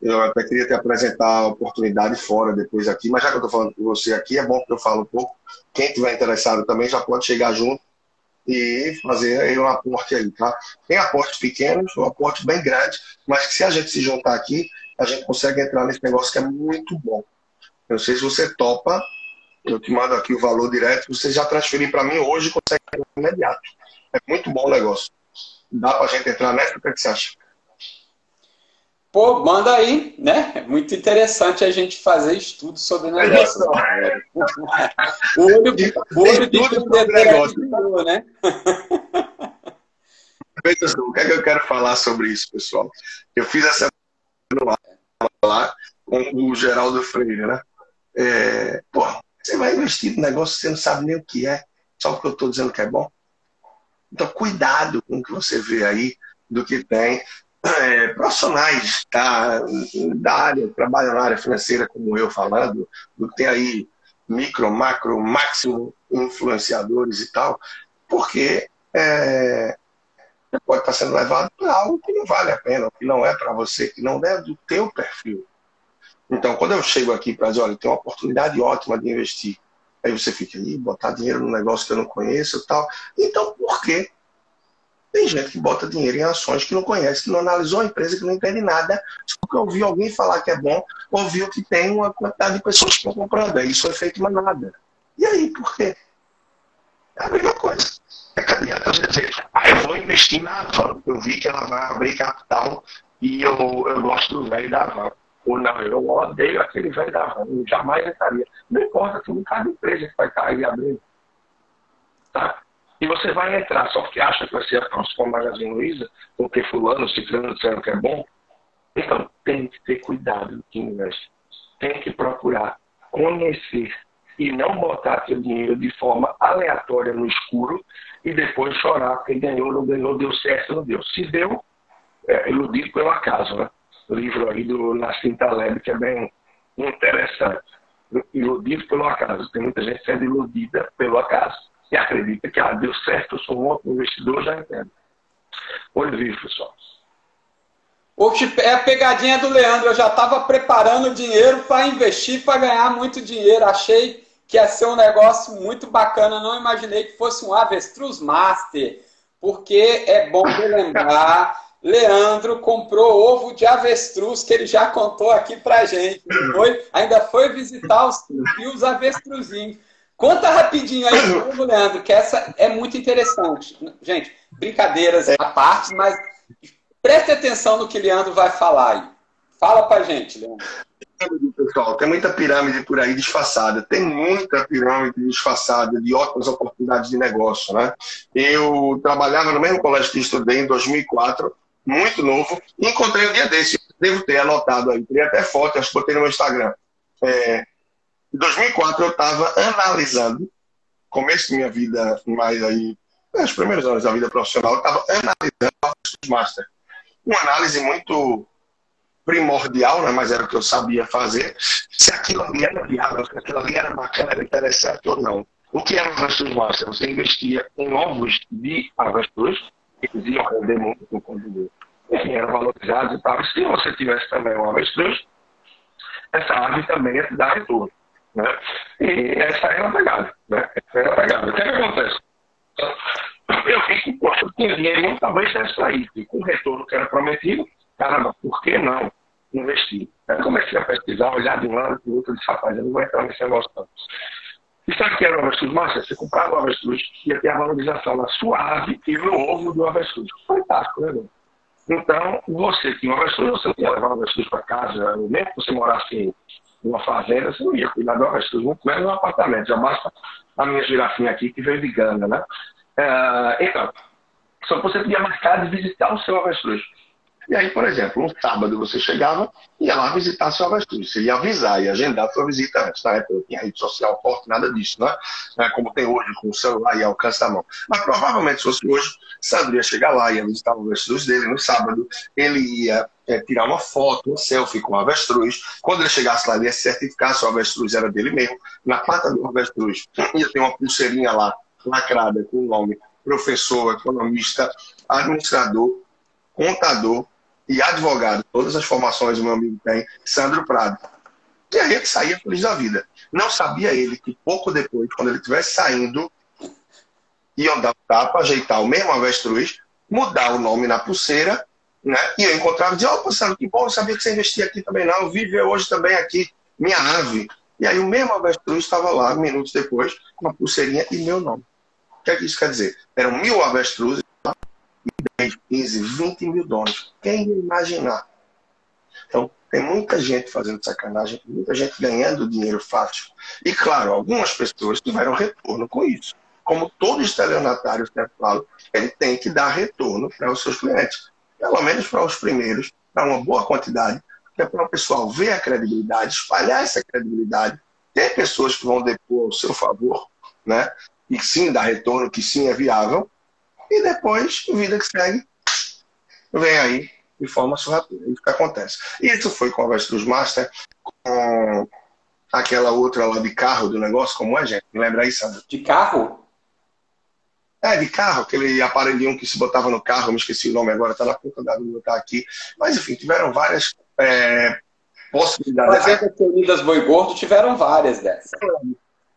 Eu até queria te apresentar a oportunidade fora depois aqui, mas já que eu estou falando com você aqui, é bom que eu falo um pouco. Quem tiver interessado também já pode chegar junto e fazer aí um aporte aí, tá? Tem aportes pequenos, um aporte bem grande, mas que se a gente se juntar aqui, a gente consegue entrar nesse negócio que é muito bom. Eu não sei se você topa eu te mando aqui o valor direto, você já transferir para mim hoje consegue imediato. É muito bom o negócio. Dá para a gente entrar nessa? O que, é que você acha? Pô, manda aí, né? É muito interessante a gente fazer estudo sobre negócio. o olho, o olho de negócio, né? o que é que eu quero falar sobre isso, pessoal? Eu fiz essa lá com o Geraldo Freire, né? É, pô, você vai investir no negócio que você não sabe nem o que é, só porque eu estou dizendo que é bom. Então, cuidado com o que você vê aí do que tem. É, profissionais tá, da área, trabalham na área financeira, como eu falando, do que tem aí micro, macro, máximo influenciadores e tal, porque é, pode estar sendo levado para algo que não vale a pena, que não é para você, que não é do teu perfil. Então, quando eu chego aqui para dizer, olha, tem uma oportunidade ótima de investir, aí você fica ali, botar dinheiro num negócio que eu não conheço e tal. Então, por quê? Tem gente que bota dinheiro em ações que não conhece, que não analisou a empresa, que não entende nada, só porque ouviu alguém falar que é bom, ouviu que tem uma quantidade de pessoas que estão comprando. Aí isso é feito mais nada. E aí, por quê? É a mesma coisa. É que adianta você dizer, ah, eu vou investir na Avan. Eu vi que ela vai abrir capital e eu, eu gosto do velho da Avan ou não, eu odeio aquele velho da RAM, eu jamais entraria. Não importa se não cabe empresa que vai estar aí abrindo. Tá? E você vai entrar só porque acha que vai ser a próxima Magazine Luiza, porque fulano, ciclano disseram que é bom. Então, tem que ter cuidado no que investe. Tem que procurar conhecer e não botar seu dinheiro de forma aleatória no escuro e depois chorar porque ganhou, não ganhou, deu certo, não deu. Se deu, é iludido pelo acaso, né? livro aí do Nassim Taleb, que é bem interessante. Iludido pelo acaso. Tem muita gente sendo iludida pelo acaso e acredita que ah, deu certo, eu sou um outro investidor, já entendo. Olho vivo, pessoal. É a pegadinha do Leandro. Eu já estava preparando dinheiro para investir, para ganhar muito dinheiro. Achei que ia ser um negócio muito bacana. Não imaginei que fosse um Avestruz Master, porque é bom lembrar Leandro comprou ovo de avestruz, que ele já contou aqui pra gente. Foi, ainda foi visitar os, os avestruzinhos. Conta rapidinho aí novo, Leandro, que essa é muito interessante. Gente, brincadeiras à parte, mas preste atenção no que Leandro vai falar aí. Fala pra gente, Leandro. Pirâmide, pessoal. Tem muita pirâmide por aí disfarçada. Tem muita pirâmide disfarçada de ótimas oportunidades de negócio, né? Eu trabalhava no mesmo colégio que estudei em 2004, muito novo, encontrei um dia desse. Devo ter anotado aí. Teria até foto, acho que botei no meu Instagram. É, em 2004 eu estava analisando, começo da minha vida, mais aí, os primeiros anos da vida profissional, eu estava analisando os Master. Uma análise muito primordial, né, mas era o que eu sabia fazer, se aquilo ali era viável, se aquilo ali era bacana, era interessante ou não. O que era o avestruz master? Você investia em ovos de avestruz, que iam render muito no quando enfim, eram valorizados e tal. Se você tivesse também um avestruz, essa ave também ia te dar retorno. Né? E essa é a pegada. Né? Essa é a pegada. O que, é que acontece? Eu eu tinha dinheiro, talvez tivesse saído. E com o retorno que era prometido, caramba, por que não investir? Aí comecei a pesquisar, olhar de um lado para o outro, disse, rapaz, eu não vou entrar nesse negócio não. E sabe o que era o avestruz massa? Você comprava o avestruz, ia ter a valorização na sua ave e no ovo do avestruz. Fantástico, né, meu? Então, você tinha um avestruz, você ia levar o avestruz para casa, mesmo que você morasse numa fazenda, você não ia cuidar do avestruz, muito menos no apartamento. Já basta a minha girafinha aqui que veio de ganga, né? É, então, só você podia marcar de visitar o seu avestruz. E aí, por exemplo, um sábado você chegava e ia lá visitar seu avestruz. Você ia avisar e agendar a sua visita antes. Na época não tinha rede social forte, nada disso, né? É como tem hoje com o celular e alcance da mão. Mas provavelmente, se fosse hoje, Sandro ia chegar lá, ia visitar o avestruz dele no sábado, ele ia é, tirar uma foto, um selfie com o avestruz. Quando ele chegasse lá, ele ia certificar se o avestruz era dele mesmo. Na pata do avestruz ia ter uma pulseirinha lá, lacrada, com o nome professor, economista, administrador, contador e advogado, todas as formações o meu amigo tem, Sandro Prado. E aí ele saía feliz da vida. Não sabia ele que pouco depois, quando ele estivesse saindo, iam dar o tapa, ajeitar o mesmo avestruz, mudar o nome na pulseira, né? E eu encontrava e dizia, opa, Sandro, que bom, eu sabia que você investia aqui também não, vive hoje também aqui, minha ave. E aí o mesmo avestruz estava lá, minutos depois, com a pulseirinha e meu nome. O que é que isso quer dizer? Eram mil avestruzes 10, 15, 20 mil donos. Quem imaginar? Então, tem muita gente fazendo sacanagem, muita gente ganhando dinheiro fácil. E, claro, algumas pessoas tiveram retorno com isso. Como todo estelionatário sempre fala, ele tem que dar retorno para os seus clientes. Pelo menos para os primeiros, para uma boa quantidade, que é para o pessoal ver a credibilidade, espalhar essa credibilidade, ter pessoas que vão depor ao seu favor, né? e sim dar retorno, que sim é viável, e depois, vida que segue, vem aí de forma sorrateira. Isso que acontece. Isso foi com a Avestruz Master, com aquela outra lá de carro do negócio, como é, gente? Me lembra aí, Sandra? De carro? É, de carro, aquele aparelhinho que se botava no carro, me esqueci o nome agora, está na ponta da língua, tá aqui. Mas, enfim, tiveram várias é, possibilidades. Fazenda Unidas Boi Gordo tiveram várias dessas.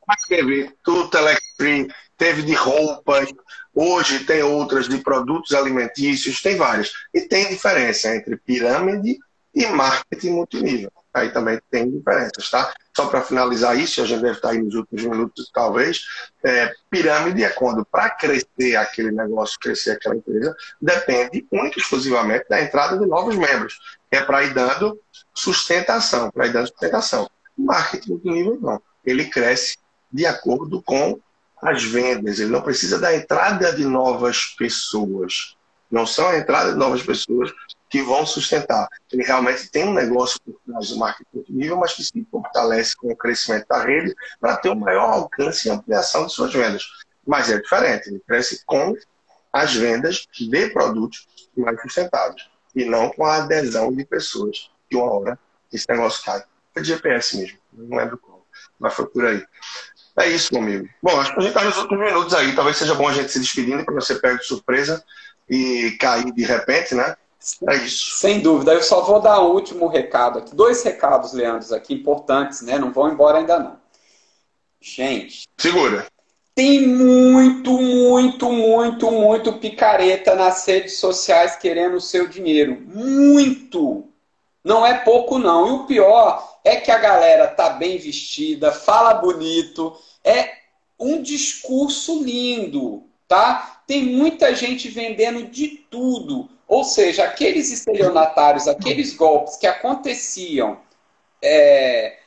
Mas teve tudo Telectrim, teve de roupas, Hoje tem outras de produtos alimentícios, tem várias. E tem diferença entre pirâmide e marketing multinível. Aí também tem diferenças, tá? Só para finalizar isso, a gente deve estar aí nos últimos minutos, talvez. É, pirâmide é quando, para crescer aquele negócio, crescer aquela empresa, depende única e exclusivamente da entrada de novos membros. É para ir dando sustentação, para ir dando sustentação. Marketing multinível não. Ele cresce de acordo com as vendas, ele não precisa da entrada de novas pessoas. Não são a entrada de novas pessoas que vão sustentar. Ele realmente tem um negócio por trás do marketing nível, mas que se fortalece com o crescimento da rede para ter um maior alcance e ampliação de suas vendas. Mas é diferente, ele cresce com as vendas de produtos mais sustentáveis e não com a adesão de pessoas que uma hora esse negócio cai. Foi de GPS mesmo, não lembro qual, mas foi por aí. É isso, meu amigo. Bom, acho que a gente está nos últimos minutos aí. Talvez seja bom a gente se despedindo para você pegar de surpresa e cair de repente, né? É isso. Sem dúvida. Eu só vou dar um último recado aqui. Dois recados, Leandro, aqui importantes, né? Não vão embora ainda não. Gente. Segura. Tem muito, muito, muito, muito picareta nas redes sociais querendo o seu dinheiro. Muito. Não é pouco, não. E o pior é que a galera tá bem vestida, fala bonito, é um discurso lindo, tá? Tem muita gente vendendo de tudo. Ou seja, aqueles estelionatários, aqueles golpes que aconteciam é,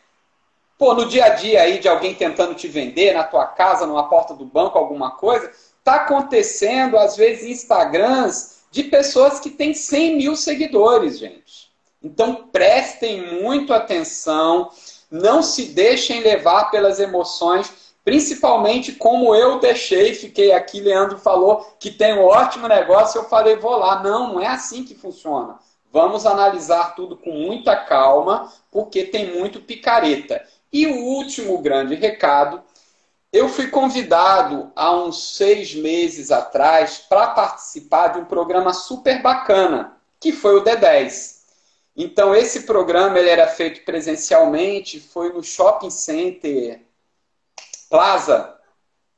pô, no dia a dia aí de alguém tentando te vender na tua casa, numa porta do banco, alguma coisa, tá acontecendo, às vezes, Instagrams de pessoas que têm 100 mil seguidores, gente. Então, prestem muito atenção, não se deixem levar pelas emoções, principalmente como eu deixei, fiquei aqui, Leandro falou que tem um ótimo negócio, eu falei, vou lá. Não, não é assim que funciona. Vamos analisar tudo com muita calma, porque tem muito picareta. E o último grande recado, eu fui convidado há uns seis meses atrás para participar de um programa super bacana, que foi o D10. Então, esse programa ele era feito presencialmente, foi no Shopping Center Plaza,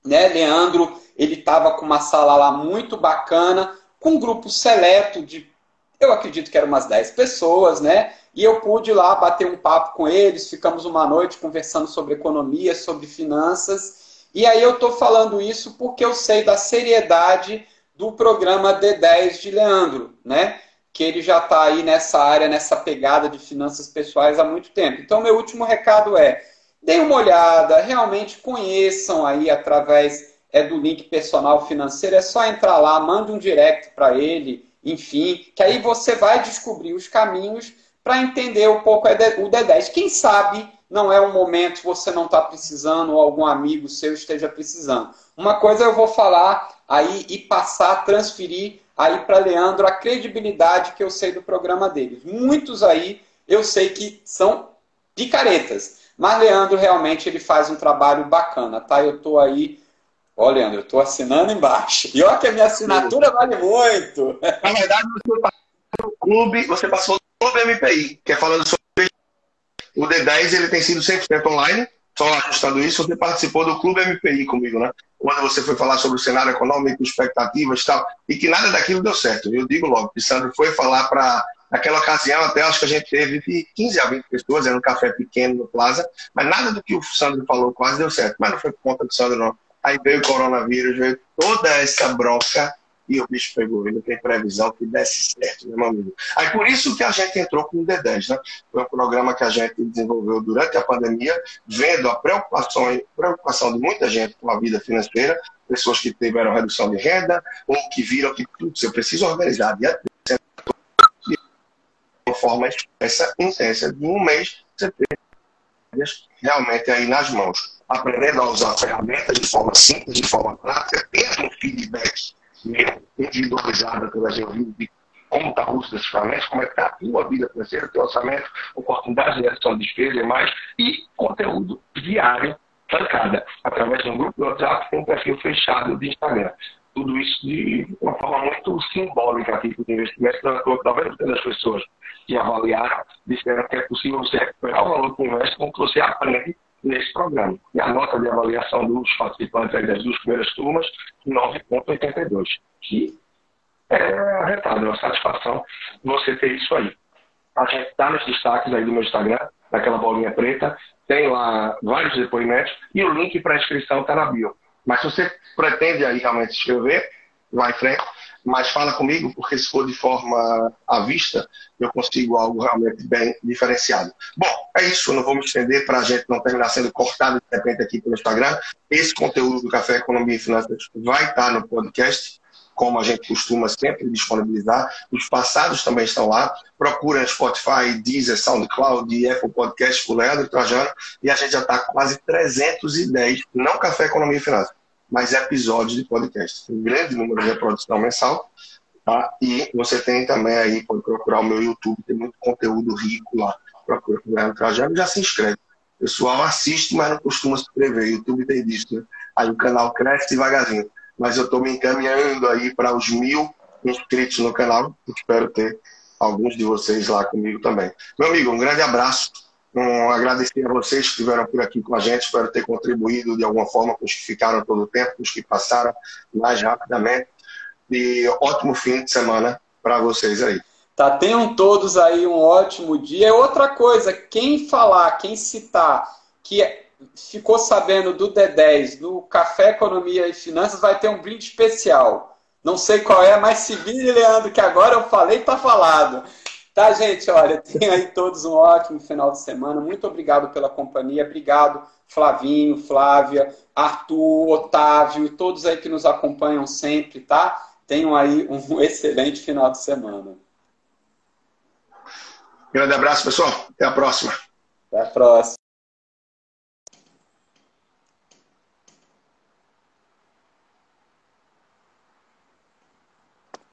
né? Leandro, ele estava com uma sala lá muito bacana, com um grupo seleto de eu acredito que eram umas 10 pessoas, né? E eu pude lá bater um papo com eles, ficamos uma noite conversando sobre economia, sobre finanças. E aí eu estou falando isso porque eu sei da seriedade do programa D10 de Leandro, né? Que ele já está aí nessa área, nessa pegada de finanças pessoais há muito tempo. Então, meu último recado é: deem uma olhada, realmente conheçam aí através é, do link personal financeiro. É só entrar lá, manda um direct para ele enfim, que aí você vai descobrir os caminhos para entender um pouco o D10. Quem sabe não é um momento você não está precisando ou algum amigo seu esteja precisando. Uma coisa eu vou falar aí e passar, transferir aí para Leandro a credibilidade que eu sei do programa deles. Muitos aí eu sei que são picaretas, mas Leandro realmente ele faz um trabalho bacana, tá? Eu estou aí Ó, Leandro, eu estou assinando embaixo. E olha que a minha assinatura vale muito. Na verdade, você passou no clube, você passou no MPI, que é falando sobre o D10, ele tem sido 100% online, só ajustando isso, você participou do clube MPI comigo, né? Quando você foi falar sobre o cenário econômico, expectativas e tal, e que nada daquilo deu certo. Eu digo logo, que Sandro foi falar para Naquela ocasião, até acho que a gente teve de 15 a 20 pessoas, era um café pequeno no Plaza, mas nada do que o Sandro falou quase deu certo. Mas não foi por conta do Sandro, não. Aí veio o coronavírus, veio toda essa bronca e o bicho pegou. E não tem previsão que desse certo, né, meu amigo? Aí por isso que a gente entrou com o D10, né? Foi um programa que a gente desenvolveu durante a pandemia, vendo a preocupação, preocupação de muita gente com a vida financeira, pessoas que tiveram redução de renda, ou que viram que, putz, eu preciso organizar de uma forma expressa, intensa, de um mês, você tem realmente aí nas mãos aprendendo a usar ferramentas de forma simples, de forma prática, tendo um feedback individualizado através do vídeo de como está o uso dessas ferramentas, como é que está a tua vida financeira, teu orçamento, oportunidades de gestão de despesa e mais, e conteúdo diário, trancada, através de um grupo de WhatsApp com um perfil fechado de Instagram. Tudo isso de uma forma muito simbólica aqui para o investimento, 90% das pessoas que avaliaram disseram que é possível você recuperar o valor investe com que você aprende nesse programa. E a nota de avaliação dos participantes das duas primeiras turmas, 9,82, que é arretado, é uma satisfação você ter isso aí. A gente está nos destaques aí do meu Instagram, naquela bolinha preta, tem lá vários depoimentos e o link para inscrição está na bio. Mas se você pretende aí realmente se inscrever, vai em frente, mas fala comigo, porque se for de forma à vista, eu consigo algo realmente bem diferenciado. Bom, é isso, eu não vou me estender para a gente não terminar sendo cortado de repente aqui pelo Instagram. Esse conteúdo do Café Economia e Finanças vai estar no podcast, como a gente costuma sempre disponibilizar. Os passados também estão lá. Procura Spotify, Deezer, SoundCloud e Apple Podcast por Leandro Trajano. E a gente já está quase 310, não Café Economia e Finanças mais episódios de podcast. Um grande número de reprodução mensal. Tá? E você tem também aí, pode procurar o meu YouTube, tem muito conteúdo rico lá. Procura o Guilherme Trajano já se inscreve. O pessoal assiste, mas não costuma se inscrever. YouTube tem disso, né? Aí o canal cresce devagarzinho. Mas eu estou me encaminhando aí para os mil inscritos no canal. Espero ter alguns de vocês lá comigo também. Meu amigo, um grande abraço. Um, agradecer a vocês que estiveram por aqui com a gente, espero ter contribuído de alguma forma com os que ficaram todo o tempo, com os que passaram mais rapidamente. E ótimo fim de semana para vocês aí. Tá, tenham todos aí um ótimo dia. Outra coisa, quem falar, quem citar que ficou sabendo do D10, do Café Economia e Finanças, vai ter um brinde especial. Não sei qual é, mas se vire, Leandro, que agora eu falei, tá falado. Tá, gente? Olha, tenham aí todos um ótimo final de semana. Muito obrigado pela companhia. Obrigado, Flavinho, Flávia, Arthur, Otávio, todos aí que nos acompanham sempre, tá? Tenham aí um excelente final de semana. Grande abraço, pessoal. Até a próxima. Até a próxima.